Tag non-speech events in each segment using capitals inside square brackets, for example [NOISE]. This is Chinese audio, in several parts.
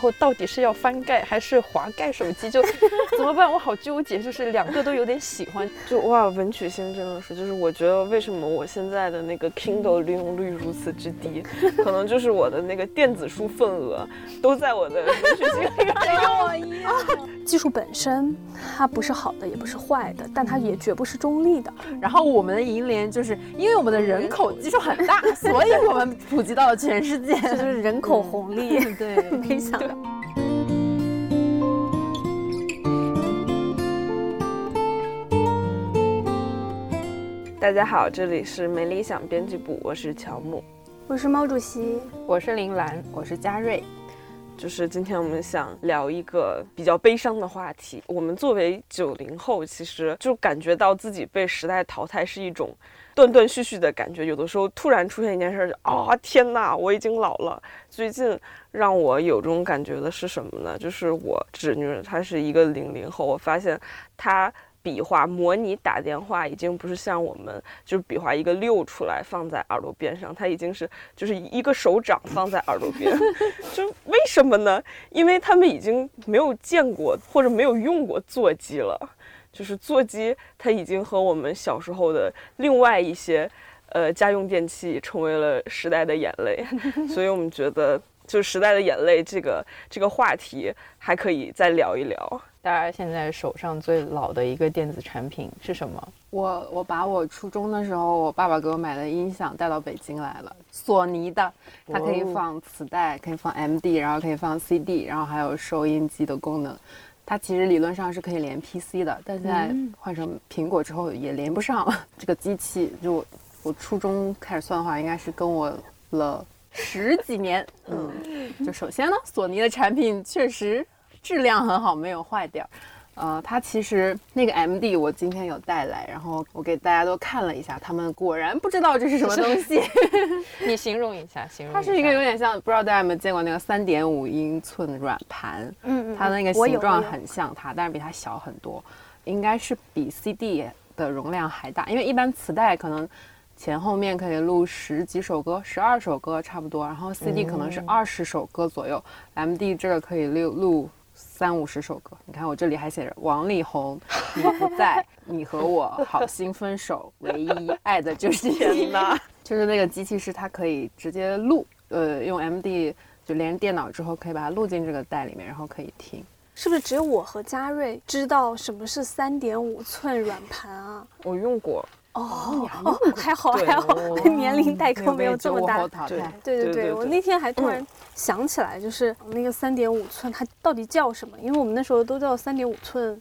以后到底是要翻盖还是滑盖手机，就 [LAUGHS] 怎么办？我好纠结，就是两个都有点喜欢。就哇，文曲星真的是，就是我觉得为什么我现在的那个 Kindle 利用率如此之低，可能就是我的那个电子书份额都在我的文曲星里面。[LAUGHS] 跟我一样。技术本身它不是好的，也不是坏的，但它也绝不是中立的。然后我们的银联就是因为我们的人口基数很大，所以我们普及到了全世界，[LAUGHS] 这就是人口红利。对，没想到。大家好，这里是没理想编辑部，我是乔木，我是毛主席，我是林兰，我是嘉瑞。就是今天我们想聊一个比较悲伤的话题。我们作为九零后，其实就感觉到自己被时代淘汰是一种断断续续的感觉。有的时候突然出现一件事，就啊天哪，我已经老了。最近让我有这种感觉的是什么呢？就是我侄女，她是一个零零后，我发现她。比划模拟打电话已经不是像我们，就是比划一个六出来放在耳朵边上，它已经是就是一个手掌放在耳朵边，[LAUGHS] 就为什么呢？因为他们已经没有见过或者没有用过座机了，就是座机它已经和我们小时候的另外一些呃家用电器成为了时代的眼泪，[LAUGHS] 所以我们觉得就时代的眼泪这个这个话题还可以再聊一聊。大家现在手上最老的一个电子产品是什么？我我把我初中的时候我爸爸给我买的音响带到北京来了，索尼的，它可以放磁带，可以放 MD，然后可以放 CD，然后还有收音机的功能。它其实理论上是可以连 PC 的，但现在换成苹果之后也连不上了。这个机器就我初中开始算的话，应该是跟我了十几年。嗯，[LAUGHS] 就首先呢，索尼的产品确实。质量很好，没有坏掉。呃，它其实那个 MD 我今天有带来，然后我给大家都看了一下，他们果然不知道这是什么东西。[LAUGHS] 你形容一下，形容。它是一个有点像，不知道大家有没有见过那个三点五英寸软盘？嗯嗯。它那个形状很像它，但是比它小很多，应该是比 CD 的容量还大，因为一般磁带可能前后面可以录十几首歌，十二首歌差不多，然后 CD 可能是二十首歌左右，MD 这个可以录录。三五十首歌，你看我这里还写着王力宏，[LAUGHS] 你不在，你和我好心分手，唯一爱的就是你呐。[LAUGHS] 就是那个机器是它可以直接录，呃，用 MD 就连电脑之后可以把它录进这个带里面，然后可以听。是不是只有我和嘉瑞知道什么是三点五寸软盘啊？我用过。哦，还好还好，[LAUGHS] 年龄代沟没有这么大。对对对对，我那天还突然想起来，就是那个三点五寸，它到底叫什么？因为我们那时候都叫三点五寸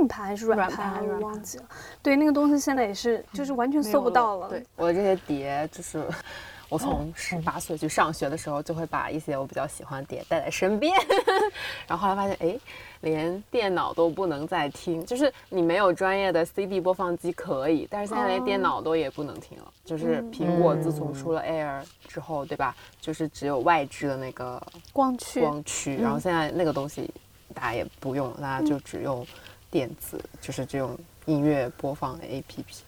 硬盘还是软盘，我忘记了。对，那个东西现在也是，就是完全搜不到了。对，我这些碟就是。我从十八岁去上学的时候，就会把一些我比较喜欢的碟带在身边，[LAUGHS] 然后后来发现，哎，连电脑都不能再听，就是你没有专业的 CD 播放机可以，但是现在连电脑都也不能听了。就是苹果自从出了 Air 之后，对吧？就是只有外置的那个光驱，光驱，然后现在那个东西大家也不用，大家就只用电子，就是这种音乐播放的 APP。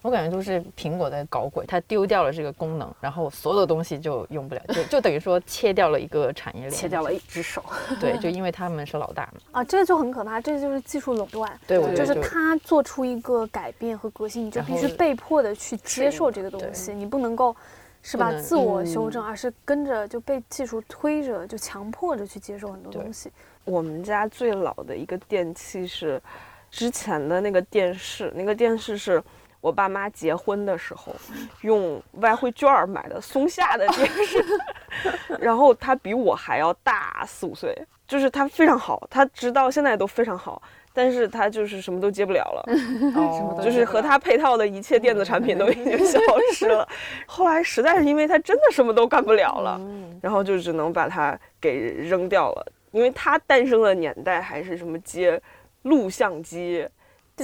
我感觉都是苹果在搞鬼，它丢掉了这个功能，然后所有的东西就用不了，就就等于说切掉了一个产业链，切掉了一只手。对，就因为他们是老大嘛。啊，这个就很可怕，这就是技术垄断。对，就是他做出一个改变和革新，你就必须被迫的去接受这个东西，你不能够是吧自我修正，而是跟着就被技术推着，就强迫着去接受很多东西。我们家最老的一个电器是之前的那个电视，那个电视是。我爸妈结婚的时候用外汇券买的松下的电视，[LAUGHS] 然后他比我还要大四五岁，就是他非常好，他直到现在都非常好，但是他就是什么都接不了了，[LAUGHS] 哦，就是和他配套的一切电子产品都已经消失了。[LAUGHS] 后来实在是因为他真的什么都干不了了，然后就只能把它给扔掉了，因为他诞生的年代还是什么接录像机。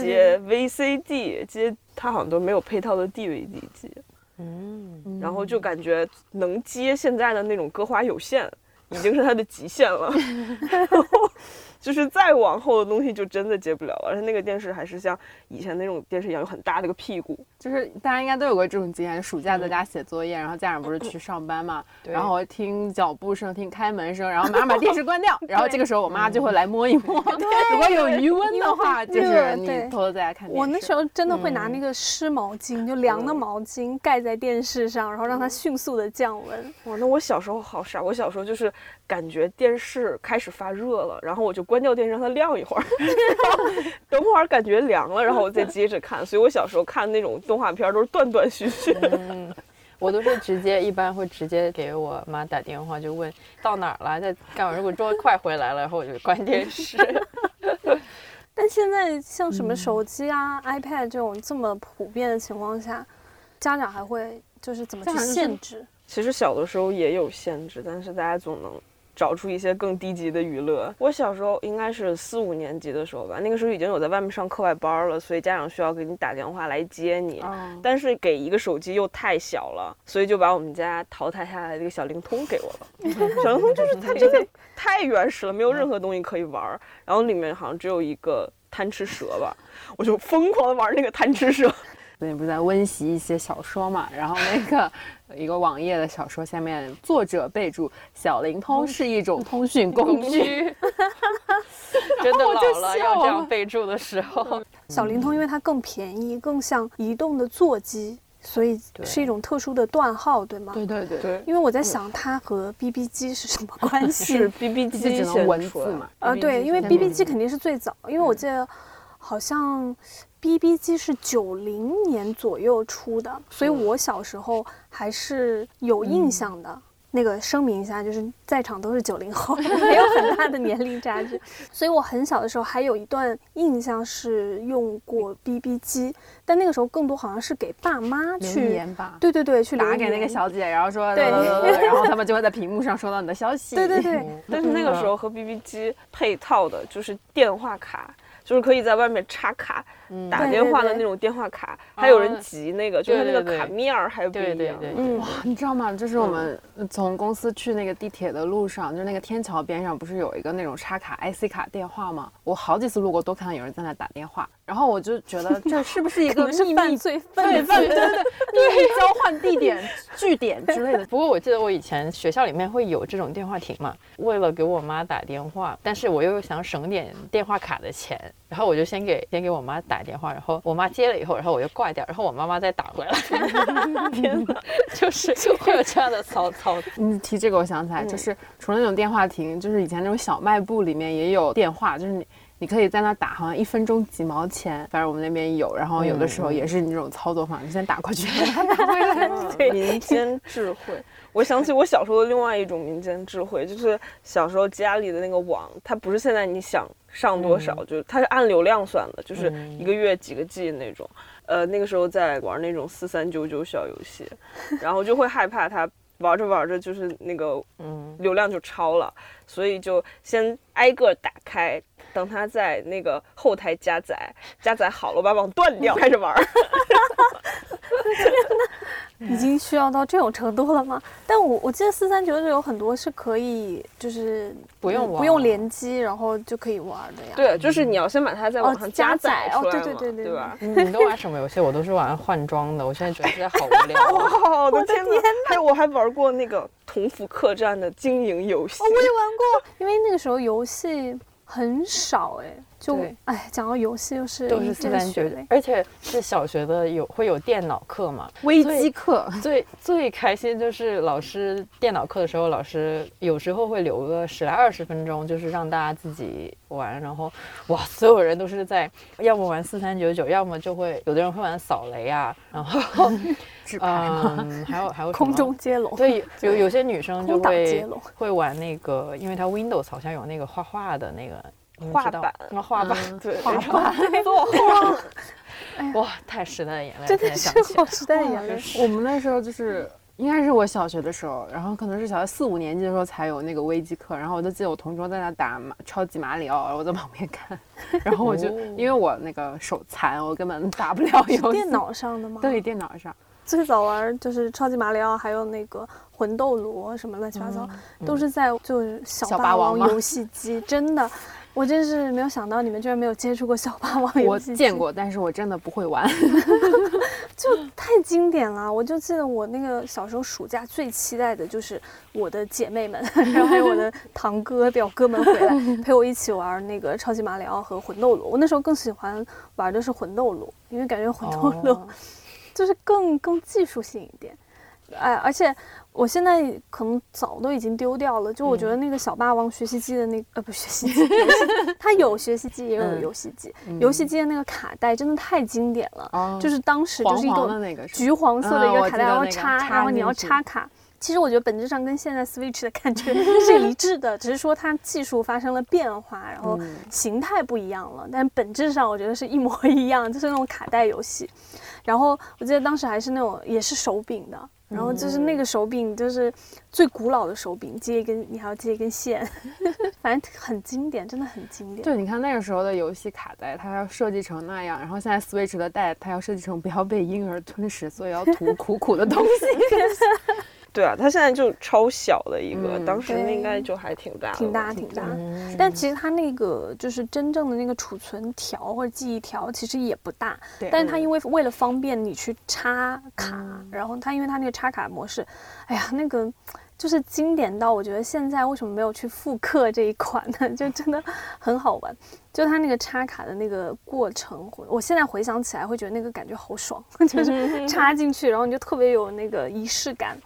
接 VCD，接它好像都没有配套的 DVD 机，嗯，然后就感觉能接现在的那种歌华有线，已经是它的极限了。[LAUGHS] 就是再往后的东西就真的接不了了。而且那个电视还是像以前那种电视一样，有很大的个屁股。就是大家应该都有过这种经验：暑假在家写作业，然后家长不是去上班嘛，然后听脚步声、听开门声，然后马上把电视关掉，然后这个时候我妈就会来摸一摸，如果有余温的话，就是你偷偷在家看电视。我那时候真的会拿那个湿毛巾，就凉的毛巾盖在电视上，然后让它迅速的降温。哇，那我小时候好傻，我小时候就是感觉电视开始发热了，然后我就关掉电视让它亮一会儿，[LAUGHS] 等会儿感觉凉了，然后我再接着看。所以我小时候看那种动画片都是断断续续。嗯我都是直接，一般会直接给我妈打电话，就问到哪儿了，在干嘛。如果说快回来了，然后我就关电视。[LAUGHS] 但现在像什么手机啊、iPad 这种这么普遍的情况下，家长还会就是怎么去限制？其实小的时候也有限制，但是大家总能。找出一些更低级的娱乐。我小时候应该是四五年级的时候吧，那个时候已经有在外面上课外班了，所以家长需要给你打电话来接你。但是给一个手机又太小了，所以就把我们家淘汰下来的一个小灵通给我了。[LAUGHS] 小灵通就是它真的太原始了，没有任何东西可以玩儿。然后里面好像只有一个贪吃蛇吧，我就疯狂的玩那个贪吃蛇。最近不是在温习一些小说嘛，然后那个一个网页的小说下面，作者备注：小灵通是一种通讯工具。[LAUGHS] 真的老了要这样备注的时候，小灵通因为它更便宜，更像移动的座机，所以是一种特殊的段号，对吗？对对对对。因为我在想它和 BB 机是什么 [LAUGHS] 关系？是 BB 机只能文字嘛？啊，对，因为 BB 机肯定是最早，因为我记得好像。B B 机是九零年左右出的，所以我小时候还是有印象的。那个声明一下，就是在场都是九零后，[LAUGHS] 没有很大的年龄差距。所以我很小的时候还有一段印象是用过 B B 机，但那个时候更多好像是给爸妈去对对对，去打给那个小姐，然后说，对，[LAUGHS] 然后他们就会在屏幕上收到你的消息。对对对，但是那个时候和 B B 机配套的就是电话卡。就是可以在外面插卡打电话的那种电话卡，还有人集那个，就是那个卡面儿还不一样。哇，你知道吗？就是我们从公司去那个地铁的路上，就是那个天桥边上，不是有一个那种插卡 IC 卡电话吗？我好几次路过都看到有人在那打电话，然后我就觉得这是不是一个秘密罪？对，对对对，秘密交换地点、[LAUGHS] 据点之类的。不过我记得我以前学校里面会有这种电话亭嘛，为了给我妈打电话，但是我又想省点电话卡的钱。然后我就先给先给我妈打电话，然后我妈接了以后，然后我就挂掉，然后我妈妈再打回来。[LAUGHS] 天哪，就是就会有这样的骚操。你提这个，我想起来，就是除了那种电话亭，就是以前那种小卖部里面也有电话，就是你你可以在那打，好像一分钟几毛钱，反正我们那边有。然后有的时候也是你这种操作方式，先打过去，打回来。民间智慧。我想起我小时候的另外一种民间智慧，就是小时候家里的那个网，它不是现在你想上多少，就是它是按流量算的，就是一个月几个 G 那种。呃，那个时候在玩那种四三九九小游戏，然后就会害怕它玩着玩着就是那个嗯流量就超了，所以就先挨个打开，等它在那个后台加载，加载好了我把网断掉，开始玩。[LAUGHS] [LAUGHS] 已经需要到这种程度了吗？但我我记得四三九九有很多是可以，就是不用不用联机，然后就可以玩的呀。对，就是你要先把它在网上加载出来对对对对，对吧？你都玩什么游戏？我都是玩换装的。我现在觉得现在好无聊。哇，[LAUGHS] 我的天哪！还有我还玩过那个同福客栈的经营游戏。我也玩过，因为那个时候游戏很少哎。就哎，讲到游戏又是都是四三九九，而且是小学的有会有电脑课嘛，微机课。[LAUGHS] 最最开心就是老师电脑课的时候，老师有时候会留个十来二十分钟，就是让大家自己玩。然后哇，所有人都是在要么玩四三九九，要么就会有的人会玩扫雷啊，然后 [LAUGHS] 嗯，还有还有空中接龙。对，[LAUGHS] 有有些女生就会会玩那个，因为它 Windows 好像有那个画画的那个。画板，画板，对，画板，[LAUGHS] 作画，[LAUGHS] 哇，太时代的眼泪，真的是好时代的眼泪。我们那时候就是，应该是我小学的时候，然后可能是小学四五年级的时候才有那个微机课，然后我就记得我同桌在那打马超级马里奥，我在旁边看，[LAUGHS] 然后我就因为我那个手残，我根本打不了游戏。电脑上的吗？对，电脑上。最早玩就是超级马里奥，还有那个魂斗罗什么乱七八糟，都是在就是小霸王游戏机，真的。我真是没有想到你们居然没有接触过小霸王游戏我见过，但是我真的不会玩，[LAUGHS] 就太经典了。我就记得我那个小时候暑假最期待的就是我的姐妹们，然后还有我的 [LAUGHS] 堂哥表哥们回来陪我一起玩那个超级马里奥和魂斗罗。我那时候更喜欢玩的是魂斗罗，因为感觉魂斗罗就是更更技术性一点。哎，而且。我现在可能早都已经丢掉了，就我觉得那个小霸王学习机的那呃不学习机，它 [LAUGHS] 有学习机也有游戏机，游戏机的那个卡带真的太经典了，就是当时就是一个橘黄色的一个卡带，然后插，然后你要插卡。其实我觉得本质上跟现在 Switch 的感觉 [LAUGHS] 是一致的，只是说它技术发生了变化，然后形态不一样了，但本质上我觉得是一模 [LAUGHS] 一样，就是那种卡带游戏。然后我记得当时还是那种也是手柄的。然后就是那个手柄，就是最古老的手柄，接一根你还要接一根线，[LAUGHS] 反正很经典，真的很经典。对，你看那个时候的游戏卡带，它要设计成那样，然后现在 Switch 的带，它要设计成不要被婴儿吞食，所以要涂 [LAUGHS] 苦苦的东西。[LAUGHS] 对啊，它现在就超小的一个，当时应该就还挺大，挺大挺大。但其实它那个就是真正的那个储存条或者记忆条，其实也不大。对。但是它因为为了方便你去插卡，然后它因为它那个插卡模式，哎呀，那个。就是经典到我觉得现在为什么没有去复刻这一款呢？[LAUGHS] 就真的很好玩，就它那个插卡的那个过程，我现在回想起来会觉得那个感觉好爽，[LAUGHS] 就是插进去，然后你就特别有那个仪式感，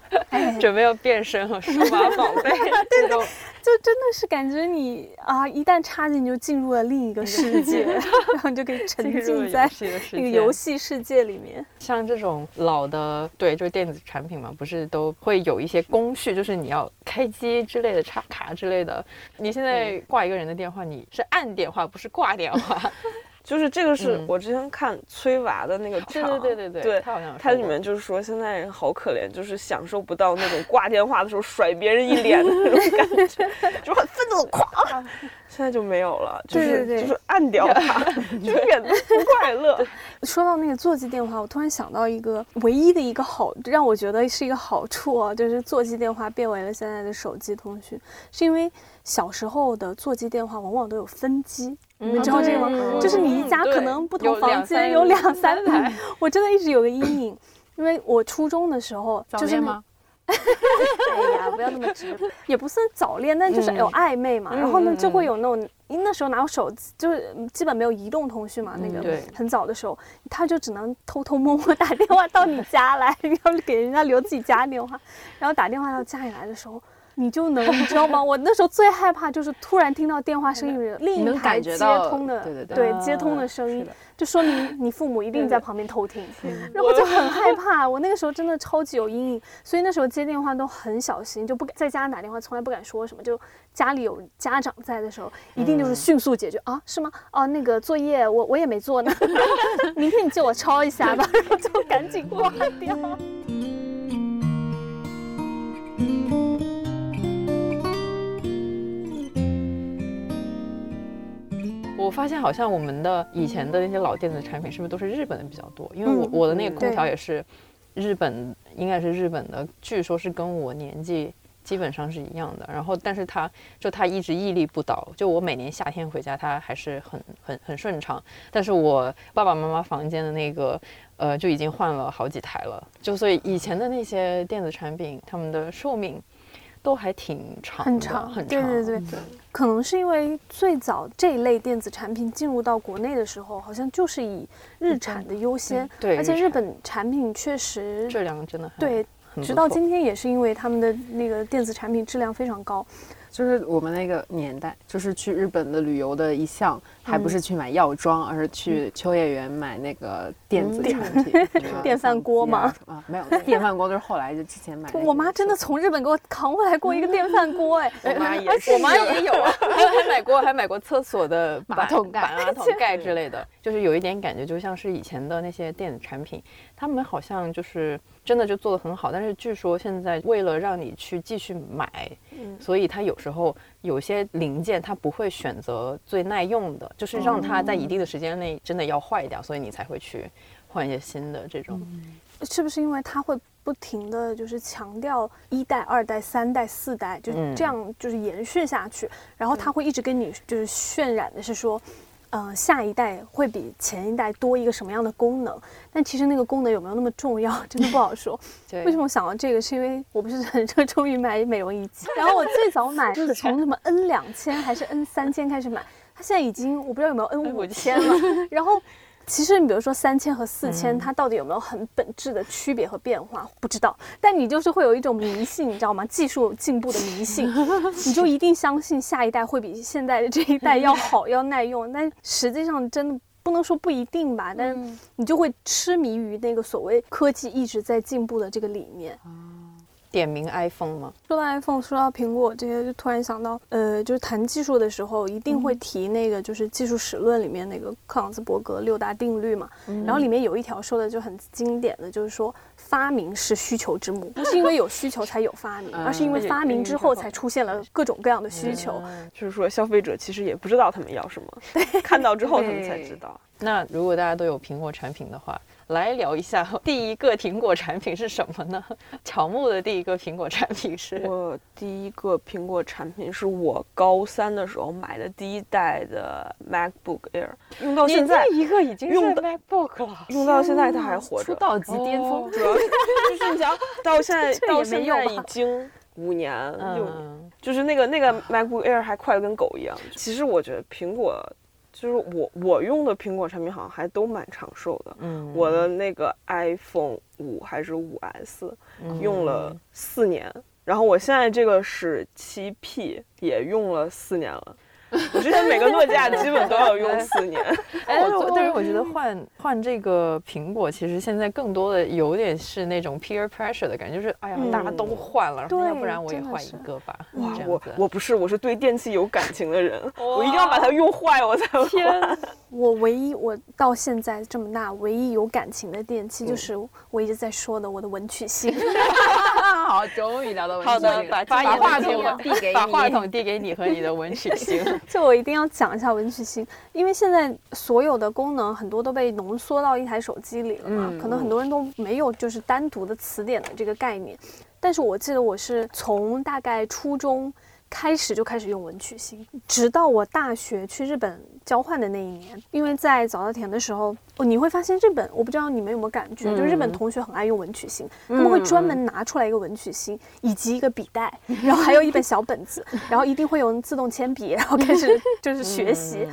准备要变身和数码宝 [LAUGHS] 贝这种。就真的是感觉你啊，一旦插进就进入了另一个世界，然后你就可以 [LAUGHS] 沉浸在那个游戏世界里面。像这种老的，对，就是电子产品嘛，不是都会有一些工序，就是你要开机之类的、插卡之类的。你现在挂一个人的电话，你是按电话，不是挂电话。[LAUGHS] 就是这个是我之前看崔娃的那个对对对对对，他好像他里面就是说现在人好可怜，就是享受不到那种挂电话的时候甩别人一脸的那种感觉，[LAUGHS] 就很愤怒，咵，现在就没有了，就是就是按掉它，[LAUGHS] 就一点都不快乐。说到那个座机电话，我突然想到一个唯一的一个好，让我觉得是一个好处啊，就是座机电话变为了现在的手机通讯，是因为小时候的座机电话往往都有分机。你们知道这个吗？就是你一家可能不同房间有两三台，我真的一直有个阴影，因为我初中的时候就是吗？[LAUGHS] 哎呀，不要那么直，也不算早恋，但就是有暧昧嘛。然后呢，就会有那种，因为那时候哪有手机，就是基本没有移动通讯嘛。那个很早的时候，他就只能偷偷摸摸 [LAUGHS] 打电话到你家来，要给人家留自己家电话，然后打电话到家里来的时候。你就能，你知道吗？[LAUGHS] 我那时候最害怕就是突然听到电话声音里另一台接通的，对对对，接通的声音，就说明你父母一定在旁边偷听，[LAUGHS] 然后就很害怕。我那个时候真的超级有阴影，所以那时候接电话都很小心，就不敢在家打电话，从来不敢说什么。就家里有家长在的时候，一定就是迅速解决啊？是吗？哦，那个作业我我也没做呢，[LAUGHS] 明天你借我抄一下吧，然后就赶紧挂掉。我发现好像我们的以前的那些老电子产品是不是都是日本的比较多？因为我我的那个空调也是日本，应该是日本的，据说是跟我年纪基本上是一样的。然后，但是它就它一直屹立不倒，就我每年夏天回家，它还是很很很顺畅。但是我爸爸妈妈房间的那个，呃，就已经换了好几台了。就所以以前的那些电子产品，他们的寿命。都还挺长，很长，很长。对对对，可能是因为最早这一类电子产品进入到国内的时候，好像就是以日产的优先，对，而且日本产品确实质量真的很对，直到今天也是因为他们的那个电子产品质量非常高。就是我们那个年代，就是去日本的旅游的一项，还不是去买药妆，而是去秋叶原买那个电子产品，[LAUGHS] 电饭锅吗？啊，没有，电饭锅都是后来就之前买。我妈真的从日本给我扛回来过一个电饭锅，哎，我妈 [LAUGHS] 也，我妈也有，[LAUGHS] 还还买过，还买过厕所的马桶盖、马桶盖之类的，就是有一点感觉，就像是以前的那些电子产品，他们好像就是真的就做的很好，但是据说现在为了让你去继续买。所以它有时候有些零件它不会选择最耐用的，就是让它在一定的时间内真的要坏掉，所以你才会去换一些新的这种。是不是因为它会不停的就是强调一代、二代、三代、四代，就这样就是延续下去，然后它会一直跟你就是渲染的是说。嗯，下一代会比前一代多一个什么样的功能？但其实那个功能有没有那么重要，[LAUGHS] 真的不好说。[LAUGHS] 为什么想到这个？是因为我不是很热衷于买美容仪器，然后我最早 [LAUGHS] 买就是从什么 N 两千还是 N 三千开始买，它现在已经我不知道有没有 N 五千了，然后。其实你比如说三千和四千，它到底有没有很本质的区别和变化？不知道。但你就是会有一种迷信，你知道吗？技术进步的迷信，[LAUGHS] 你就一定相信下一代会比现在的这一代要好、[LAUGHS] 要耐用。但实际上真的不能说不一定吧。但你就会痴迷于那个所谓科技一直在进步的这个理念。点名 iPhone 吗？说到 iPhone，说到苹果这些，就突然想到，呃，就是谈技术的时候，一定会提那个，就是技术史论里面那个克朗兹伯格六大定律嘛。然后里面有一条说的就很经典的就是说，发明是需求之母，不是因为有需求才有发明，[LAUGHS] 而是因为发明之后才出现了各种各样的需求。[LAUGHS] 就是说，消费者其实也不知道他们要什么，看到之后他们才知道。那如果大家都有苹果产品的话。来聊一下 [LAUGHS] 第一个苹果产品是什么呢？[LAUGHS] 乔木的第一个苹果产品是我第一个苹果产品是我高三的时候买的第一代的 MacBook Air，用到现在一个已经用 MacBook 了，用到现在它还活着，出道即巅峰，主要是 [LAUGHS] 就是你想到现在到现在已经五年六年，就是那个那个 MacBook Air 还快的跟狗一样。其实我觉得苹果。就是我我用的苹果产品好像还都蛮长寿的，嗯，我的那个 iPhone 五还是五 S，用了四年，然后我现在这个是七 P，也用了四年了。[LAUGHS] 我之前每个诺基亚基本都要用 [LAUGHS] 四年，哎，[LAUGHS] 但是我觉得换换这个苹果，其实现在更多的有点是那种 peer pressure 的感觉，就是哎呀，大家都换了，要不然我也换一个吧。哇，我我不是，我是对电器有感情的人，我一定要把它用坏我才换。我唯一我到现在这么大唯一有感情的电器，就是我一直在说的我的文曲星。[LAUGHS] 好，终于聊到文曲星。好的，把把话筒递给你，把话筒递给你和你的文曲星。[LAUGHS] 就我一定要讲一下文曲星，因为现在所有的功能很多都被浓缩到一台手机里了嘛，可能很多人都没有就是单独的词典的这个概念。但是我记得我是从大概初中。开始就开始用文曲星，直到我大学去日本交换的那一年，因为在早稻田的时候，哦，你会发现日本，我不知道你们有没有感觉，就日本同学很爱用文曲星，他们会专门拿出来一个文曲星，以及一个笔袋，[LAUGHS] 然后还有一本小本子，然后一定会用自动铅笔，然后开始就是学习。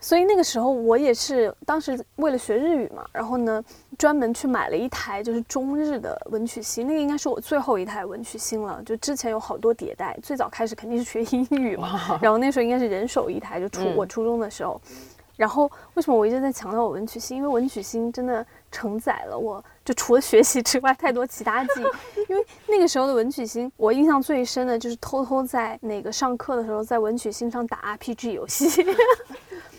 所以那个时候我也是当时为了学日语嘛，然后呢，专门去买了一台就是中日的文曲星，那个应该是我最后一台文曲星了。就之前有好多迭代，最早开始肯定是学英语嘛，然后那时候应该是人手一台，就初我初中的时候。然后为什么我一直在强调我文曲星？因为文曲星真的承载了我就除了学习之外太多其他记忆。因为那个时候的文曲星，我印象最深的就是偷偷在那个上课的时候在文曲星上打 RPG 游戏。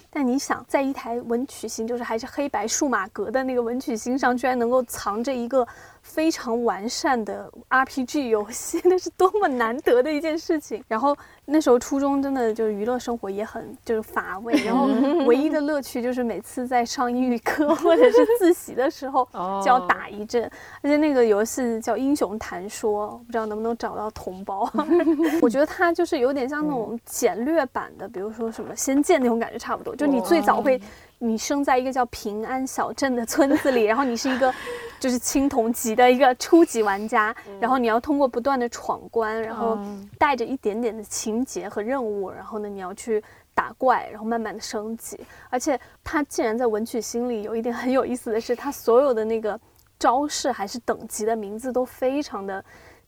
但你想，在一台文曲星，就是还是黑白数码格的那个文曲星上，居然能够藏着一个。非常完善的 RPG 游戏，[LAUGHS] 那是多么难得的一件事情。然后那时候初中真的就是娱乐生活也很就是乏味，然后 [LAUGHS] 唯一的乐趣就是每次在上英语课或者是自习的时候就要打一阵。而且那个游戏叫《英雄谈说》，不知道能不能找到同胞。[LAUGHS] 我觉得它就是有点像那种简略版的，比如说什么《仙剑》那种感觉差不多。就你最早会。你生在一个叫平安小镇的村子里，[LAUGHS] 然后你是一个就是青铜级的一个初级玩家，然后你要通过不断的闯关，然后带着一点点的情节和任务，然后呢你要去打怪，然后慢慢的升级。而且它竟然在文曲星里有一点很有意思的是，它所有的那个招式还是等级的名字都非常的，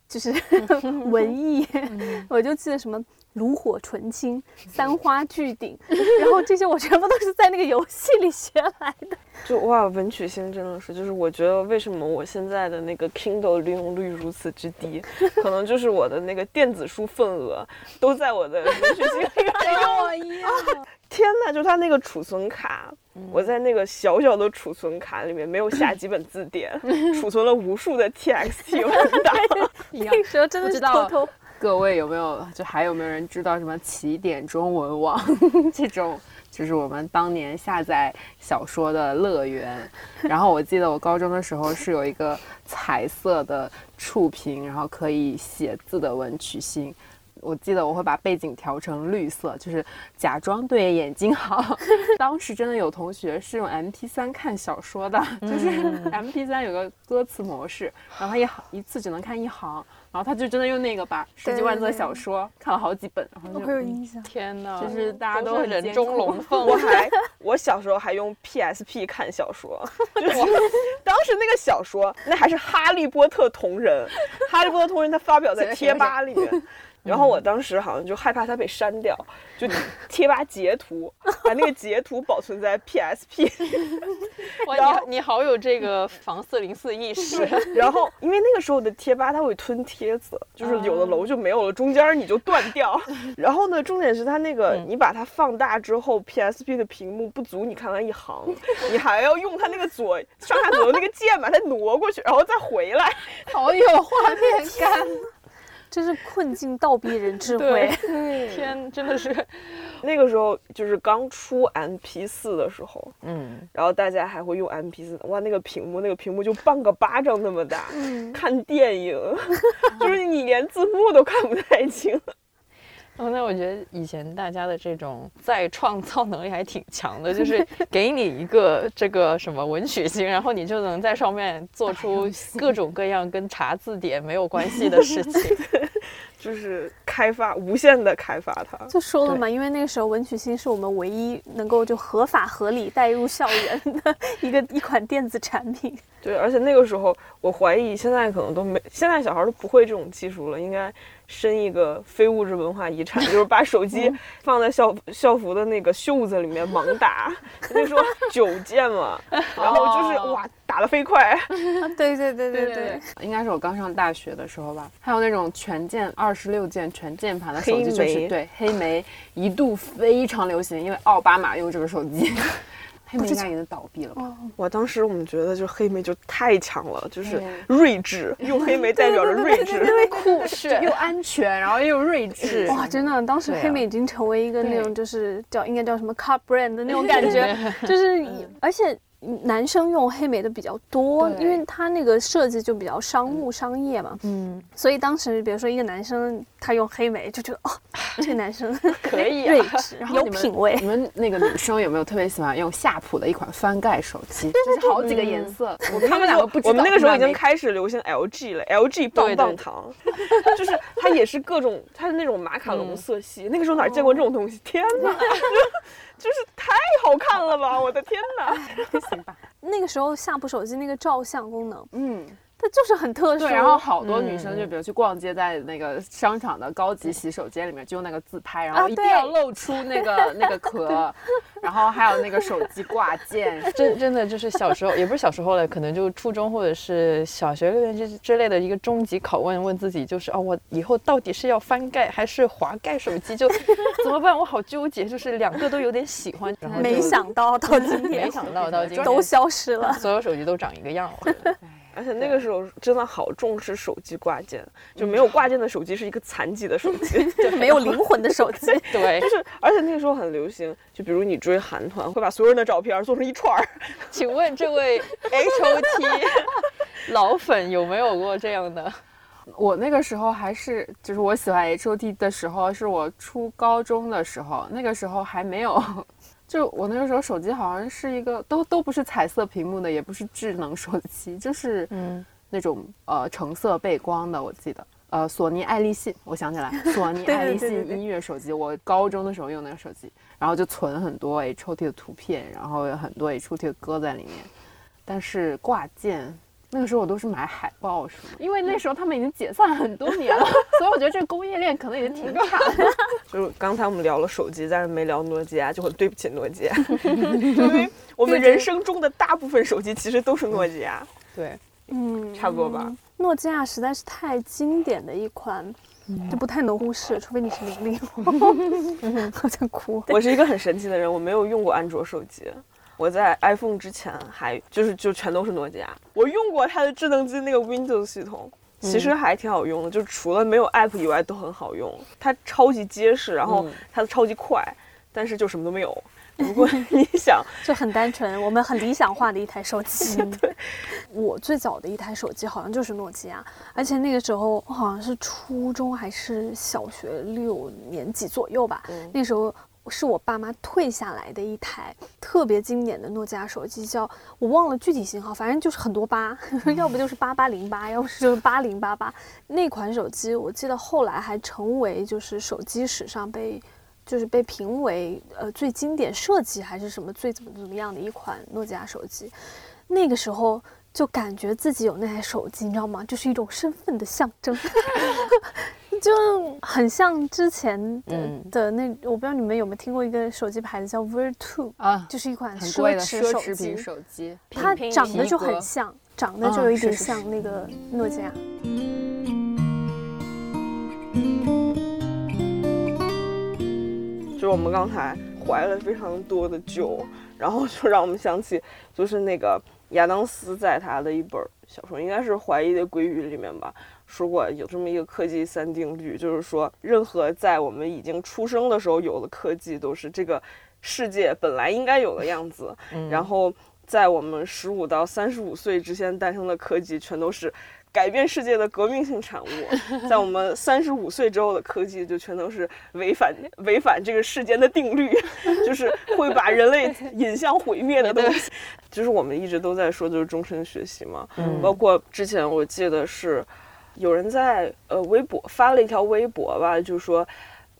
就是 [LAUGHS] [LAUGHS] 文艺。我就记得什么。炉火纯青，[LAUGHS] 三花聚顶，[LAUGHS] 然后这些我全部都是在那个游戏里学来的。就哇，文曲星真的是，就是我觉得为什么我现在的那个 Kindle 利用率如此之低，[LAUGHS] 可能就是我的那个电子书份额都在我的文曲星里面用。天呐，就它那个储存卡，我在那个小小的储存卡里面没有下几本字典，储存了无数的 TXT 文档。那时候真的是偷偷。各位有没有就还有没有人知道什么起点中文网 [LAUGHS] 这种就是我们当年下载小说的乐园。然后我记得我高中的时候是有一个彩色的触屏，然后可以写字的文曲星。我记得我会把背景调成绿色，就是假装对眼睛好。[LAUGHS] 当时真的有同学是用 M P 三看小说的，就是 [LAUGHS] M P 三有个歌词模式，然后他一行一次只能看一行，然后他就真的用那个把十几万字的小说看了好几本。然后我有印象。天哪，就是大家都人中龙凤。[LAUGHS] 我还我小时候还用 P S P 看小说，[LAUGHS] 就是当时那个小说那还是哈利波特同人，哈利波特同人他发表在贴吧里面。然后我当时好像就害怕它被删掉，就贴吧截图，把那个截图保存在 PSP。[LAUGHS] 哇，你你好有这个防四零四意识。然后因为那个时候的贴吧它会吞帖子，就是有的楼就没有了，中间你就断掉。[LAUGHS] 然后呢，重点是它那个你把它放大之后，PSP 的屏幕不足你看完一行，[LAUGHS] 你还要用它那个左上下左右那个键把它挪过去，然后再回来，好有画面感。真是困境倒逼人智慧，[LAUGHS] 天，真的是，[LAUGHS] 那个时候就是刚出 M P 四的时候，嗯，然后大家还会用 M P 四，哇，那个屏幕，那个屏幕就半个巴掌那么大，看电影，[LAUGHS] 就是你连字幕都看不太清。哦，那我觉得以前大家的这种再创造能力还挺强的，就是给你一个 [LAUGHS] 这个什么文曲星，然后你就能在上面做出各种各样跟查字典没有关系的事情，[LAUGHS] 就是开发无限的开发它。就说了嘛，因为那个时候文曲星是我们唯一能够就合法合理带入校园的一个一款电子产品。对，而且那个时候我怀疑现在可能都没，现在小孩都不会这种技术了，应该。申一个非物质文化遗产，就是把手机放在校校服的那个袖子里面猛打，那时候九键嘛，然后就是哇，打得飞快。对对对对对，应该是我刚上大学的时候吧。还有那种全键二十六键全键盘的手机，就是对黑莓一度非常流行，因为奥巴马用这个手机。[LAUGHS] 黑莓应该已经倒闭了吧？我当时我们觉得，就黑莓就太强了，就是睿智，用黑莓代表着睿智，酷是又安全，然后又睿智。哇，真的，当时黑莓已经成为一个那种就是叫应该叫什么 car brand 的那种感觉，就是而且。男生用黑莓的比较多，因为它那个设计就比较商务商业嘛。嗯，所以当时比如说一个男生他用黑莓，就觉得哦，[LAUGHS] 这个男生 [LAUGHS] 可以睿智，[LAUGHS] 有品味。你们那个女生有没有特别喜欢用夏普的一款翻盖手机？就是好几个颜色。他们两个不知道。我们那个时候已经开始流行 LG 了，LG 棒棒糖，就是它也是各种它的那种马卡龙色系。那个时候哪见过这种东西？天哪！就是太好看了吧！我的天哪，行吧。那个时候夏普手机那个照相功能，嗯。它就是很特殊，对。然后好多女生就比如去逛街，在那个商场的高级洗手间里面，就用那个自拍，然后一定要露出那个 [LAUGHS] 那个壳，然后还有那个手机挂件。[LAUGHS] 真真的就是小时候，也不是小时候了，可能就初中或者是小学六年级之类的一个终极拷问，问自己就是哦，我以后到底是要翻盖还是滑盖手机？就怎么办？我好纠结，就是两个都有点喜欢。然后没想到到今天，没想到到今天都消失了，所有手机都长一个样了。[LAUGHS] 而且那个时候真的好重视手机挂件，就没有挂件的手机是一个残疾的手机，[LAUGHS] 就没有灵魂的手机。对，就是而且那个时候很流行，就比如你追韩团，会把所有人的照片做成一串儿。请问这位 [LAUGHS] H O T [LAUGHS] 老粉有没有过这样的？我那个时候还是就是我喜欢 H O T 的时候，是我初高中的时候，那个时候还没有。就我那个时候手机好像是一个都都不是彩色屏幕的，也不是智能手机，就是嗯那种呃橙色背光的。我记得呃索尼爱立信，我想起来 [LAUGHS] 索尼爱立信音乐手机，我高中的时候用那个手机，然后就存很多 H O T 的图片，然后有很多 H O T 的歌在里面，但是挂件。那个时候我都是买海报，是吗？因为那时候他们已经解散很多年了，[LAUGHS] 所以我觉得这个供应链可能已经挺差的。[LAUGHS] 就是刚才我们聊了手机，但是没聊诺基亚，就很对不起诺基亚，[LAUGHS] 因为我们人生中的大部分手机其实都是诺基亚。对，嗯，差不多吧。诺基亚实在是太经典的一款，就不太能忽视，除非你是零零后。好想哭。我是一个很神奇的人，我没有用过安卓手机。我在 iPhone 之前还就是就全都是诺基亚，我用过它的智能机那个 Windows 系统，其实还挺好用的，就除了没有 App 以外都很好用。它超级结实，然后它超级快，但是就什么都没有。如果 [LAUGHS] 你想，就很单纯，我们很理想化的一台手机。[LAUGHS] 对，[LAUGHS] 我最早的一台手机好像就是诺基亚，而且那个时候我好像是初中还是小学六年级左右吧。那时候是我爸妈退下来的一台特别经典的诺基亚手机，叫我忘了具体型号，反正就是很多八，[LAUGHS] 要不就是八八零八，要不就是八零八八。那款手机我记得后来还成为就是手机史上被。就是被评为呃最经典设计还是什么最怎么怎么样的一款诺基亚手机，那个时候就感觉自己有那台手机，你知道吗？就是一种身份的象征 [LAUGHS] [LAUGHS] 就很像之前的的那，我不知道你们有没有听过一个手机牌子叫 Virtu 啊，就是一款奢侈奢侈品手机，它长得就很像，长得就有一点像那个诺基亚。就是我们刚才怀了非常多的酒，然后就让我们想起，就是那个亚当斯在他的一本小说，应该是《怀疑的鲑鱼》里面吧，说过有这么一个科技三定律，就是说任何在我们已经出生的时候有的科技，都是这个世界本来应该有的样子，然后在我们十五到三十五岁之间诞生的科技，全都是。改变世界的革命性产物，[LAUGHS] 在我们三十五岁之后的科技就全都是违反 [LAUGHS] 违反这个世间的定律，[LAUGHS] 就是会把人类引向毁灭的东西。就是我们一直都在说，就是终身学习嘛。嗯。包括之前我记得是有人在呃微博发了一条微博吧，就是说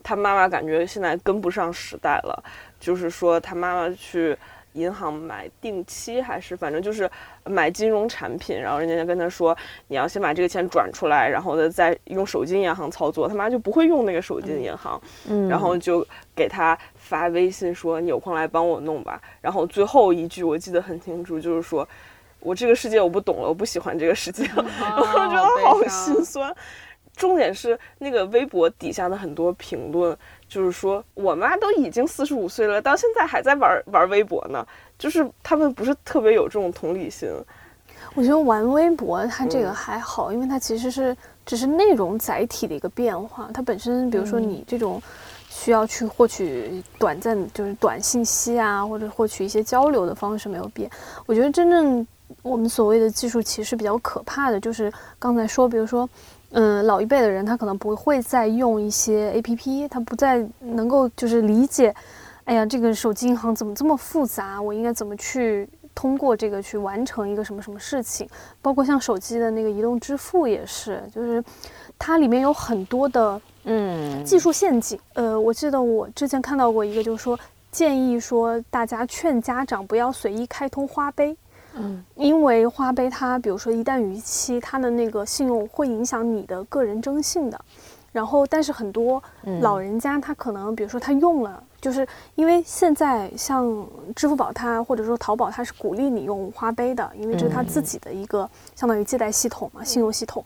他妈妈感觉现在跟不上时代了，就是说他妈妈去。银行买定期还是反正就是买金融产品，然后人家就跟他说，你要先把这个钱转出来，然后呢再用手机银行操作。他妈就不会用那个手机银行，嗯，然后就给他发微信说你有空来帮我弄吧。然后最后一句我记得很清楚，就是说我这个世界我不懂了，我不喜欢这个世界，[LAUGHS] 我觉得好心酸。重点是那个微博底下的很多评论。就是说，我妈都已经四十五岁了，到现在还在玩玩微博呢。就是他们不是特别有这种同理心。我觉得玩微博它这个还好，因为它其实是只是内容载体的一个变化。它本身，比如说你这种需要去获取短暂就是短信息啊，或者获取一些交流的方式没有变。我觉得真正我们所谓的技术其实比较可怕的就是刚才说，比如说。嗯，老一辈的人他可能不会再用一些 A P P，他不再能够就是理解，哎呀，这个手机银行怎么这么复杂？我应该怎么去通过这个去完成一个什么什么事情？包括像手机的那个移动支付也是，就是它里面有很多的嗯技术陷阱。呃，我记得我之前看到过一个，就是说建议说大家劝家长不要随意开通花呗。嗯，因为花呗它，比如说一旦逾期，它的那个信用会影响你的个人征信的。然后，但是很多老人家他可能，比如说他用了，就是因为现在像支付宝它或者说淘宝它是鼓励你用花呗的，因为这是他自己的一个相当于借贷系统嘛，信用系统。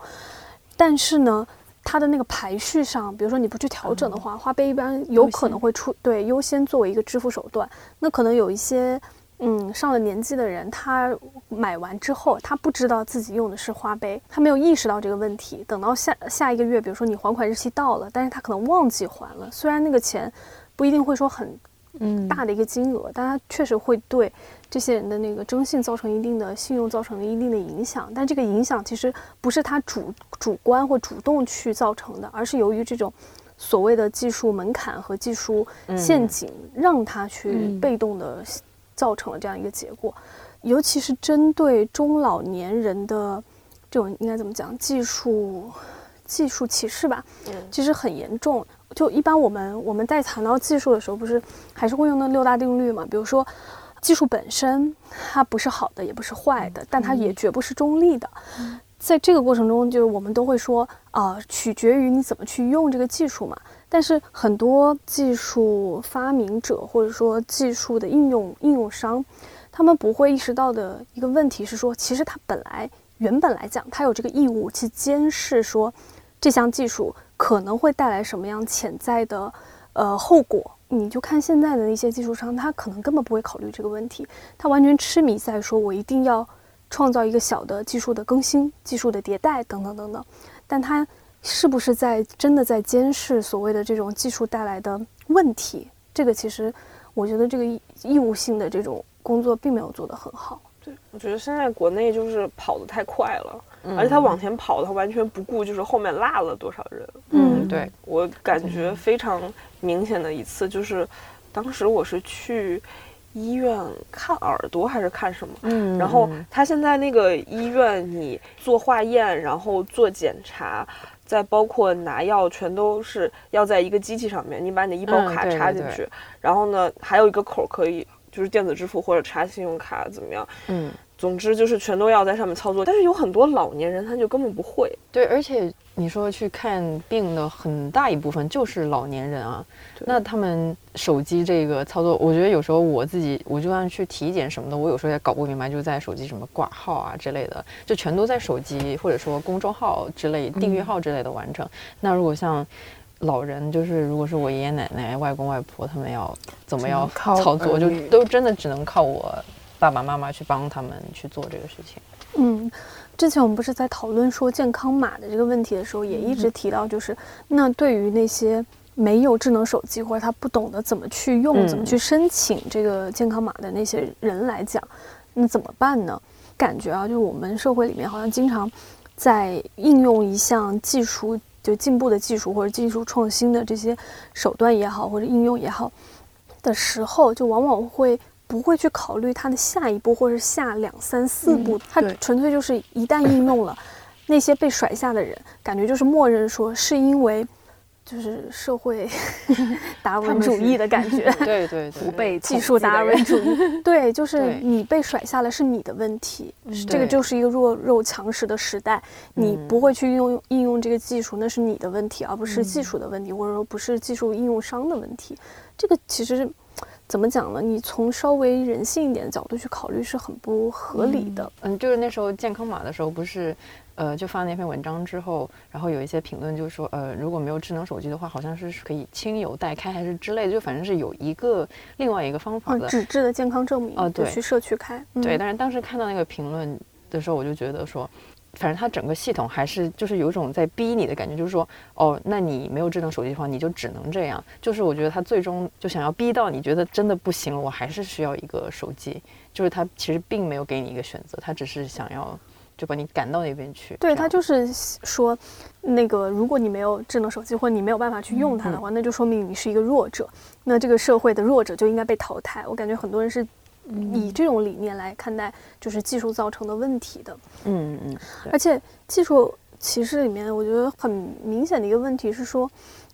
但是呢，它的那个排序上，比如说你不去调整的话，花呗一般有可能会出对优先作为一个支付手段。那可能有一些。嗯，上了年纪的人，他买完之后，他不知道自己用的是花呗，他没有意识到这个问题。等到下下一个月，比如说你还款日期到了，但是他可能忘记还了。虽然那个钱不一定会说很嗯大的一个金额，但他确实会对这些人的那个征信造成一定的信用造成了一定的影响。但这个影响其实不是他主主观或主动去造成的，而是由于这种所谓的技术门槛和技术陷阱，让他去被动的。造成了这样一个结果，尤其是针对中老年人的这种应该怎么讲技术技术歧视吧？嗯，其实很严重。就一般我们我们在谈到技术的时候，不是还是会用那六大定律嘛？比如说，技术本身它不是好的，也不是坏的，但它也绝不是中立的。在这个过程中，就是我们都会说啊，取决于你怎么去用这个技术嘛。但是很多技术发明者或者说技术的应用应用商，他们不会意识到的一个问题是说，其实他本来原本来讲，他有这个义务去监视说这项技术可能会带来什么样潜在的呃后果。你就看现在的那些技术商，他可能根本不会考虑这个问题，他完全痴迷在说我一定要创造一个小的技术的更新、技术的迭代等等等等，但他。是不是在真的在监视所谓的这种技术带来的问题？这个其实我觉得这个义务性的这种工作并没有做得很好。对，我觉得现在国内就是跑得太快了，而且他往前跑，他完全不顾就是后面落了多少人。嗯，对我感觉非常明显的一次就是，当时我是去医院看耳朵还是看什么，嗯，然后他现在那个医院你做化验，然后做检查。再包括拿药，全都是要在一个机器上面，你把你的医保卡插进去，然后呢，还有一个口可以就是电子支付或者插信用卡怎么样？嗯。总之就是全都要在上面操作，但是有很多老年人他就根本不会。对，而且你说去看病的很大一部分就是老年人啊，那他们手机这个操作，我觉得有时候我自己，我就算去体检什么的，我有时候也搞不明白，就在手机什么挂号啊之类的，就全都在手机或者说公众号之类、订阅号之类的完成。那如果像老人，就是如果是我爷爷奶奶、外公外婆他们要怎么样操作，就都真的只能靠我。爸爸妈妈去帮他们去做这个事情。嗯，之前我们不是在讨论说健康码的这个问题的时候，也一直提到，就是那对于那些没有智能手机或者他不懂得怎么去用、怎么去申请这个健康码的那些人来讲，那怎么办呢？感觉啊，就是我们社会里面好像经常在应用一项技术，就进步的技术或者技术创新的这些手段也好，或者应用也好的时候，就往往会。不会去考虑它的下一步，或者下两三四步，它纯粹就是一旦应用了，[LAUGHS] 那些被甩下的人，感觉就是默认说是因为，就是社会 [LAUGHS] 达尔文主义的感觉，对对对，不被技术达尔文主义，[LAUGHS] 对，就是你被甩下了是你的问题，这个就是一个弱肉强食的时代，你不会去用应用这个技术，那是你的问题，而不是技术的问题，或者说不是技术应用商的问题，这个其实。怎么讲呢？你从稍微人性一点的角度去考虑是很不合理的。嗯，就是那时候健康码的时候，不是，呃，就发那篇文章之后，然后有一些评论就说，呃，如果没有智能手机的话，好像是可以亲友代开还是之类的，就反正是有一个另外一个方法的纸质的健康证明，呃，对，去社区开。对，但是当时看到那个评论的时候，我就觉得说。反正它整个系统还是就是有一种在逼你的感觉，就是说，哦，那你没有智能手机的话，你就只能这样。就是我觉得它最终就想要逼到你觉得真的不行了，我还是需要一个手机。就是它其实并没有给你一个选择，它只是想要就把你赶到那边去。对，它就是说，那个如果你没有智能手机或者你没有办法去用它的话，那就说明你是一个弱者，那这个社会的弱者就应该被淘汰。我感觉很多人是。以这种理念来看待，就是技术造成的问题的。嗯嗯，而且技术歧视里面，我觉得很明显的一个问题是说，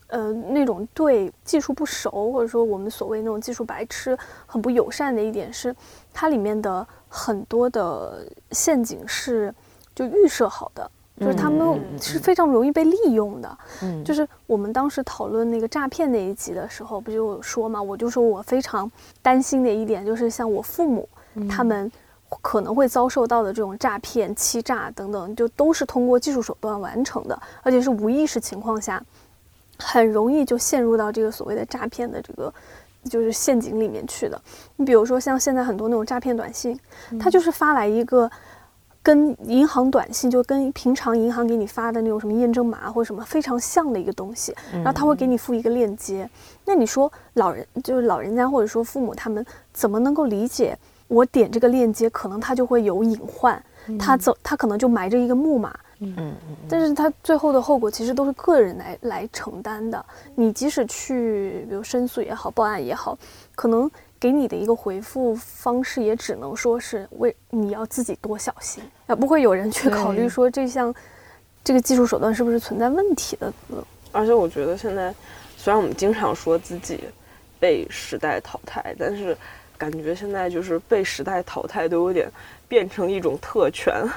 呃，那种对技术不熟，或者说我们所谓那种技术白痴，很不友善的一点是，它里面的很多的陷阱是就预设好的。就是他们是非常容易被利用的，嗯，就是我们当时讨论那个诈骗那一集的时候，不就说嘛，我就说我非常担心的一点就是，像我父母他们可能会遭受到的这种诈骗、欺诈等等，就都是通过技术手段完成的，而且是无意识情况下，很容易就陷入到这个所谓的诈骗的这个就是陷阱里面去的。你比如说像现在很多那种诈骗短信，他就是发来一个。跟银行短信就跟平常银行给你发的那种什么验证码或者什么非常像的一个东西，然后他会给你附一个链接。那你说老人就是老人家或者说父母他们怎么能够理解我点这个链接可能他就会有隐患，他走他可能就埋着一个木马，嗯嗯，但是他最后的后果其实都是个人来来承担的。你即使去比如申诉也好，报案也好，可能。给你的一个回复方式也只能说是为你要自己多小心，啊，不会有人去考虑说这项这个技术手段是不是存在问题的。而且我觉得现在虽然我们经常说自己被时代淘汰，但是感觉现在就是被时代淘汰都有点变成一种特权。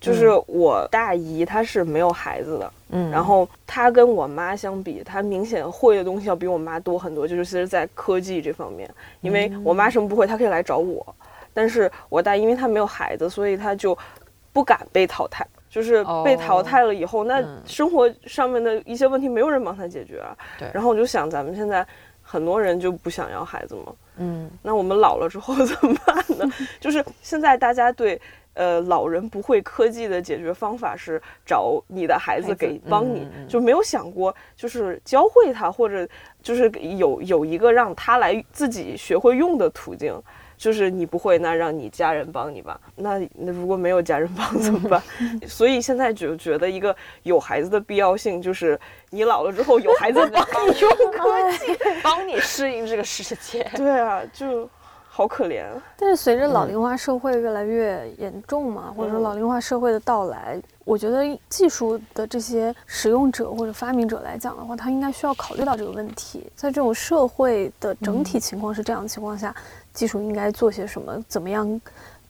就是我大姨，她是没有孩子的，嗯，然后她跟我妈相比，她明显会的东西要比我妈多很多，就是其实在科技这方面，因为我妈什么不会，她可以来找我，但是我大姨因为她没有孩子，所以她就不敢被淘汰，就是被淘汰了以后，那生活上面的一些问题没有人帮她解决啊，对，然后我就想，咱们现在很多人就不想要孩子嘛，嗯，那我们老了之后怎么办呢？[LAUGHS] 就是现在大家对。呃，老人不会科技的解决方法是找你的孩子给帮你，就没有想过就是教会他，或者就是有有一个让他来自己学会用的途径。就是你不会，那让你家人帮你吧。那那如果没有家人帮怎么办？[LAUGHS] 所以现在就觉得一个有孩子的必要性，就是你老了之后有孩子帮你用科技，[LAUGHS] 帮你适应这个世界。对啊，就。好可怜，但是随着老龄化社会越来越严重嘛，或者说老龄化社会的到来，我觉得技术的这些使用者或者发明者来讲的话，他应该需要考虑到这个问题。在这种社会的整体情况是这样的情况下，技术应该做些什么？怎么样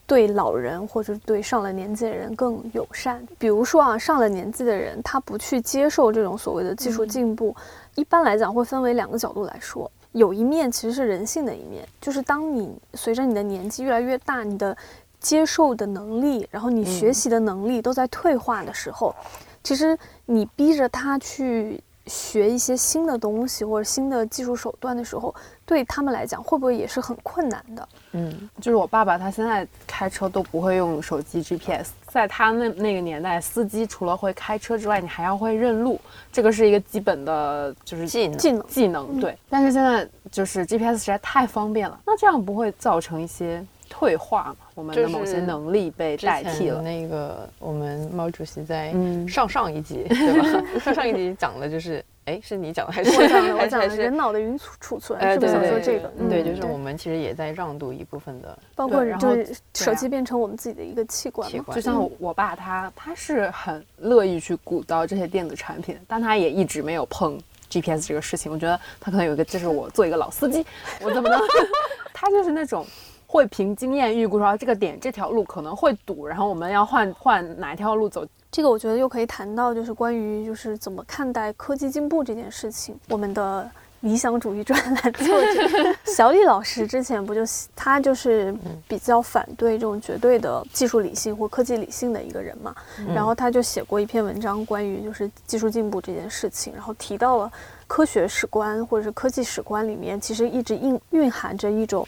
对老人或者对上了年纪的人更友善？比如说啊，上了年纪的人他不去接受这种所谓的技术进步，一般来讲会分为两个角度来说。有一面其实是人性的一面，就是当你随着你的年纪越来越大，你的接受的能力，然后你学习的能力都在退化的时候，其实你逼着他去学一些新的东西或者新的技术手段的时候，对他们来讲会不会也是很困难的？嗯，就是我爸爸他现在开车都不会用手机 GPS。在他那那个年代，司机除了会开车之外，你还要会认路，这个是一个基本的，就是技能技能技能。对，但是现在就是 GPS 实在太方便了，那这样不会造成一些退化嘛？我们的某些能力被代替了。那个我们毛主席在上上一集 [LAUGHS] 对吧？上上一集讲的就是。哎，是你讲的还是我讲的？我讲的人脑的云储储存，是不是想说这个？对，就是我们其实也在让渡一部分的，包括就是手机变成我们自己的一个器官。就像我爸他他是很乐意去鼓捣这些电子产品，但他也一直没有碰 GPS 这个事情。我觉得他可能有一个，就是我做一个老司机，我怎么能？[LAUGHS] 他就是那种会凭经验预估说这个点这条路可能会堵，然后我们要换换哪一条路走。这个我觉得又可以谈到，就是关于就是怎么看待科技进步这件事情。我们的理想主义专栏作者小李老师之前不就他就是比较反对这种绝对的技术理性或科技理性的一个人嘛？然后他就写过一篇文章，关于就是技术进步这件事情，然后提到了科学史观或者是科技史观里面，其实一直蕴蕴含着一种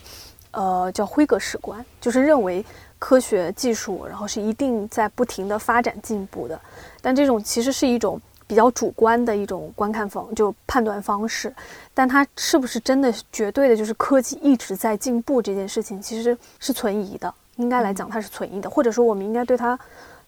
呃叫辉格史观，就是认为。科学技术，然后是一定在不停的发展进步的，但这种其实是一种比较主观的一种观看方，就判断方式。但它是不是真的绝对的，就是科技一直在进步这件事情，其实是存疑的。应该来讲，它是存疑的，或者说我们应该对它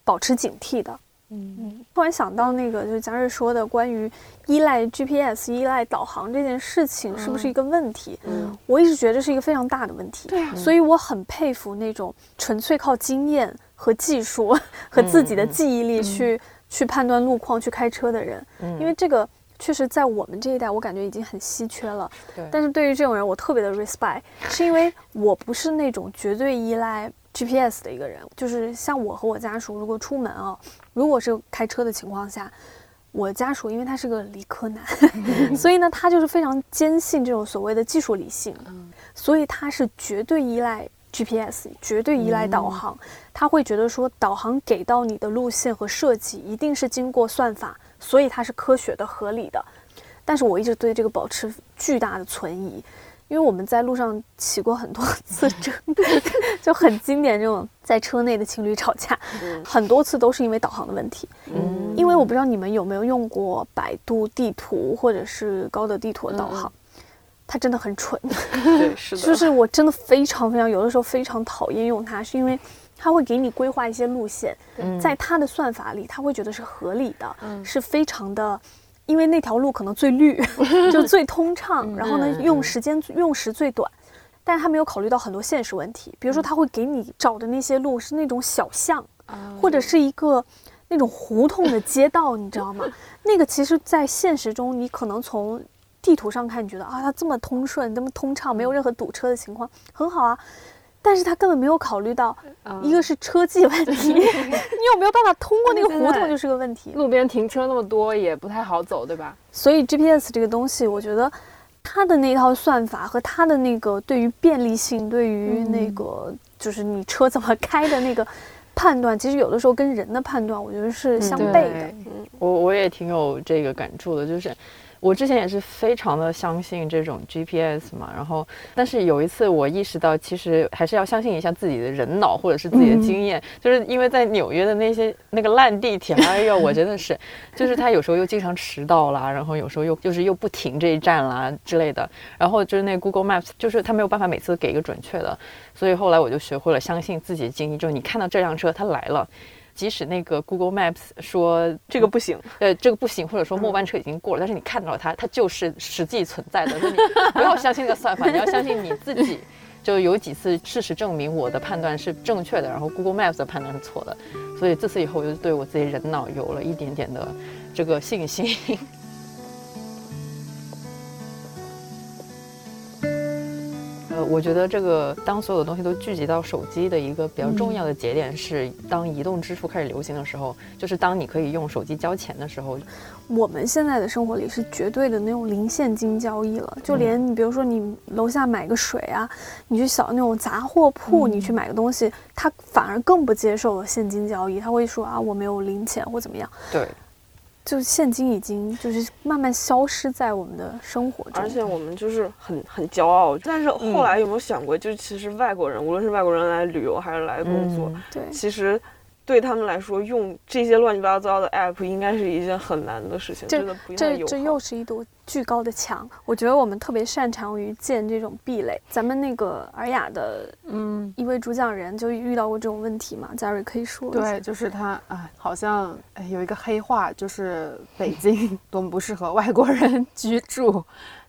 保持警惕的。嗯嗯，突然想到那个，就是佳瑞说的关于依赖 GPS、依赖导航这件事情，是不是一个问题？嗯，我一直觉得是一个非常大的问题。所以我很佩服那种纯粹靠经验和技术和自己的记忆力去去判断路况、去开车的人。嗯，因为这个确实在我们这一代，我感觉已经很稀缺了。对，但是对于这种人，我特别的 respect，是因为我不是那种绝对依赖。GPS 的一个人，就是像我和我家属，如果出门啊，如果是开车的情况下，我家属因为他是个理科男，[LAUGHS] 所以呢，他就是非常坚信这种所谓的技术理性，所以他是绝对依赖 GPS，绝对依赖导航，他会觉得说导航给到你的路线和设计一定是经过算法，所以它是科学的、合理的。但是我一直对这个保持巨大的存疑。因为我们在路上起过很多次争，[LAUGHS] 就很经典这种在车内的情侣吵架，很多次都是因为导航的问题。嗯，因为我不知道你们有没有用过百度地图或者是高德地图的导航，它真的很蠢。对，[LAUGHS] 是的。就是我真的非常非常有的时候非常讨厌用它，是因为它会给你规划一些路线，在它的算法里，它会觉得是合理的，是非常的。因为那条路可能最绿，[LAUGHS] 就最通畅，然后呢，用时间用时最短，但是他没有考虑到很多现实问题，比如说他会给你找的那些路是那种小巷，或者是一个那种胡同的街道，你知道吗？[LAUGHS] 那个其实，在现实中，你可能从地图上看，你觉得啊，它这么通顺，这么通畅，没有任何堵车的情况，很好啊。但是他根本没有考虑到，一个是车技问题，[LAUGHS] [LAUGHS] 你有没有办法通过那个胡同就是个问题。路边停车那么多也不太好走，对吧？所以 GPS 这个东西，我觉得它的那套算法和它的那个对于便利性、对于那个就是你车怎么开的那个判断，其实有的时候跟人的判断，我觉得是相悖的。嗯，我我也挺有这个感触的，就是。我之前也是非常的相信这种 GPS 嘛，然后但是有一次我意识到，其实还是要相信一下自己的人脑或者是自己的经验，就是因为在纽约的那些那个烂地铁，哎呦，我真的是，就是他有时候又经常迟到啦，然后有时候又就是又不停这一站啦之类的，然后就是那 Google Maps，就是他没有办法每次给一个准确的，所以后来我就学会了相信自己的经历，就是你看到这辆车它来了。即使那个 Google Maps 说这个不行，呃，这个不行，或者说末班车已经过了，但是你看到了它，它就是实际存在的。[LAUGHS] 你不要相信那个算法，你要相信你自己。就有几次事实证明我的判断是正确的，然后 Google Maps 的判断是错的。所以自此以后，我就对我自己人脑有了一点点的这个信心。呃，我觉得这个当所有的东西都聚集到手机的一个比较重要的节点是，当移动支付开始流行的时候，就是当你可以用手机交钱的时候。我们现在的生活里是绝对的那种零现金交易了，就连你比如说你楼下买个水啊，你去小那种杂货铺，你去买个东西，他反而更不接受现金交易，他会说啊我没有零钱或怎么样。对。就现金已经就是慢慢消失在我们的生活中，而且我们就是很很骄傲。但是后来有没有想过，就其实外国人，无论是外国人来旅游还是来工作，对，其实。对他们来说，用这些乱七八糟的 app 应该是一件很难的事情，真的不这这又是一堵巨高的墙。我觉得我们特别擅长于建这种壁垒。咱们那个尔雅的嗯一位主讲人就遇到过这种问题嘛？嘉瑞可以说对，就是他啊，好像有一个黑话，就是北京 [LAUGHS] 多么不适合外国人居住。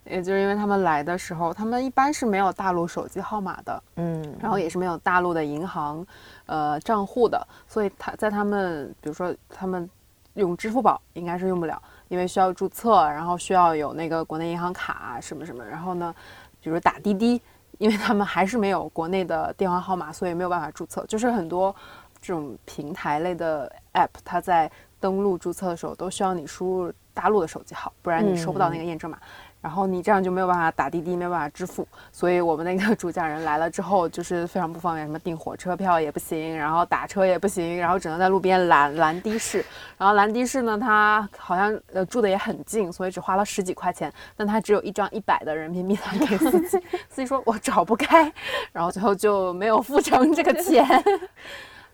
也就是因为他们来的时候，他们一般是没有大陆手机号码的，嗯，然后也是没有大陆的银行，呃，账户的，所以他在他们，比如说他们用支付宝应该是用不了，因为需要注册，然后需要有那个国内银行卡什么什么，然后呢，比如打滴滴，因为他们还是没有国内的电话号码，所以没有办法注册。就是很多这种平台类的 app，它在登录注册的时候都需要你输入大陆的手机号，不然你收不到那个验证码。然后你这样就没有办法打滴滴，没有办法支付，所以我们那个主讲人来了之后，就是非常不方便，什么订火车票也不行，然后打车也不行，然后只能在路边拦拦的士。然后拦的士呢，他好像呃住的也很近，所以只花了十几块钱，但他只有一张一百的人民币还给司机，[LAUGHS] 司机说我找不开，然后最后就没有付成这个钱。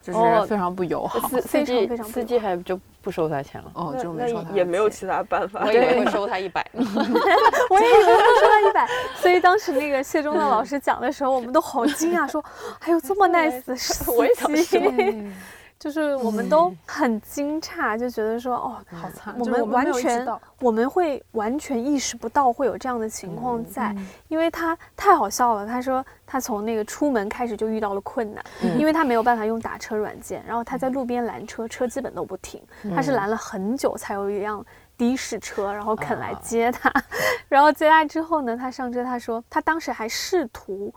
就是 [LAUGHS] 非常不友好，司机司机还就不收他钱了，哦，就没收他，也没有其他办法，我以为会 [LAUGHS] 收他一百，[LAUGHS] 我也以为会收他一百，所以当时那个谢忠的老师讲的时候，我们都好惊讶，说还有这么 nice 的司机。就是我们都很惊诧，就觉得说哦，好惨，我们完全我们会完全意识不到会有这样的情况在，因为他太好笑了。他说他从那个出门开始就遇到了困难，因为他没有办法用打车软件，然后他在路边拦车，车基本都不停，他是拦了很久才有一辆的士车，然后肯来接他，[LAUGHS] 然后接他之后呢，他上车，他说他当时还试图。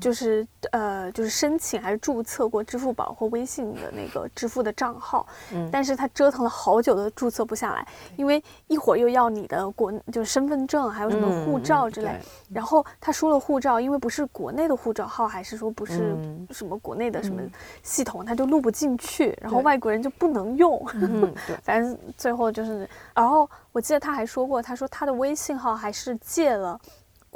就是呃，就是申请还是注册过支付宝或微信的那个支付的账号，[LAUGHS] 嗯，但是他折腾了好久都注册不下来，因为一会儿又要你的国就是身份证，还有什么护照之类，然后他输了护照，因为不是国内的护照号，还是说不是什么国内的什么系统，他就录不进去，然后外国人就不能用，[LAUGHS] 反正最后就是，然后我记得他还说过，他说他的微信号还是借了。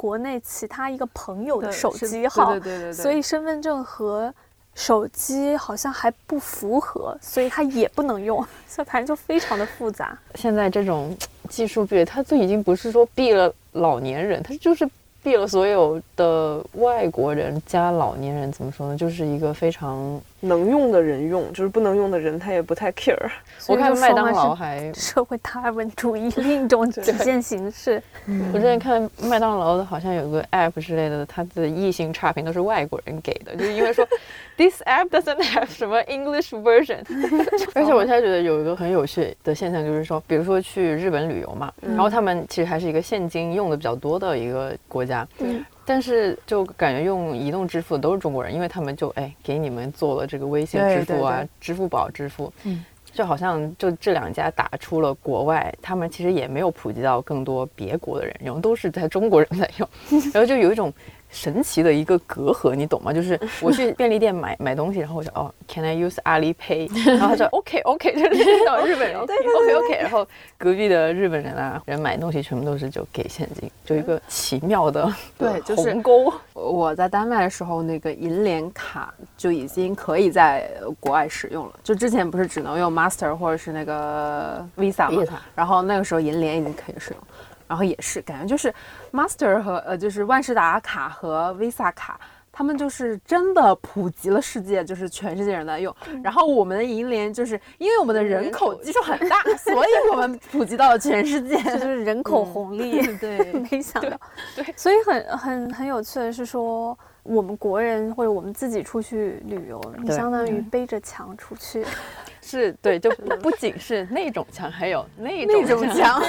国内其他一个朋友的手机号，对对对，所以身份证和手机好像还不符合，所以他也不能用，[LAUGHS] 所以反正就非常的复杂。现在这种技术壁垒，它就已经不是说避了老年人，它就是。避了所有的外国人加老年人，怎么说呢？就是一个非常能用的人用，就是不能用的人他也不太 care。我看麦当劳还 [LAUGHS] 社会达尔文主义另一种体现形式。我之前看麦当劳的好像有个 app 之类的，它的异性差评都是外国人给的，[LAUGHS] 就是因为说 this app doesn't have 什么 English version。[LAUGHS] 而且我现在觉得有一个很有趣的现象，就是说，比如说去日本旅游嘛，然后他们其实还是一个现金用的比较多的一个国家。对，但是就感觉用移动支付的都是中国人，因为他们就哎给你们做了这个微信支付啊、支付宝支付，嗯，就好像就这两家打出了国外，他们其实也没有普及到更多别国的人用，都是在中国人在用，然后就有一种神奇的一个隔阂，你懂吗？就是 [LAUGHS] 我去便利店买买东西，然后我说哦，Can I use Alipay？[LAUGHS] 然后他说 OK OK，就是 [LAUGHS] 那种日本人 OK OK，然后隔壁的日本人啊，人买东西全部都是就给现金，就一个奇妙的对鸿沟。我在丹麦的时候，那个银联卡就已经可以在国外使用了，就之前不是只能用 Master 或者是那个 Visa 吗？然后那个时候银联已经可以使用。然后也是感觉就是 Master 和呃就是万事达卡和 Visa 卡，他们就是真的普及了世界，就是全世界人在用。然后我们的银联就是因为我们的人口基数很大，所以我们普及到了全世界，[LAUGHS] 就是人口红利。[LAUGHS] 对，[LAUGHS] 没想到。对，所以很很很有趣的是说，我们国人或者我们自己出去旅游，你相当于背着墙出去。是对，就不仅是那种墙，还有那种墙。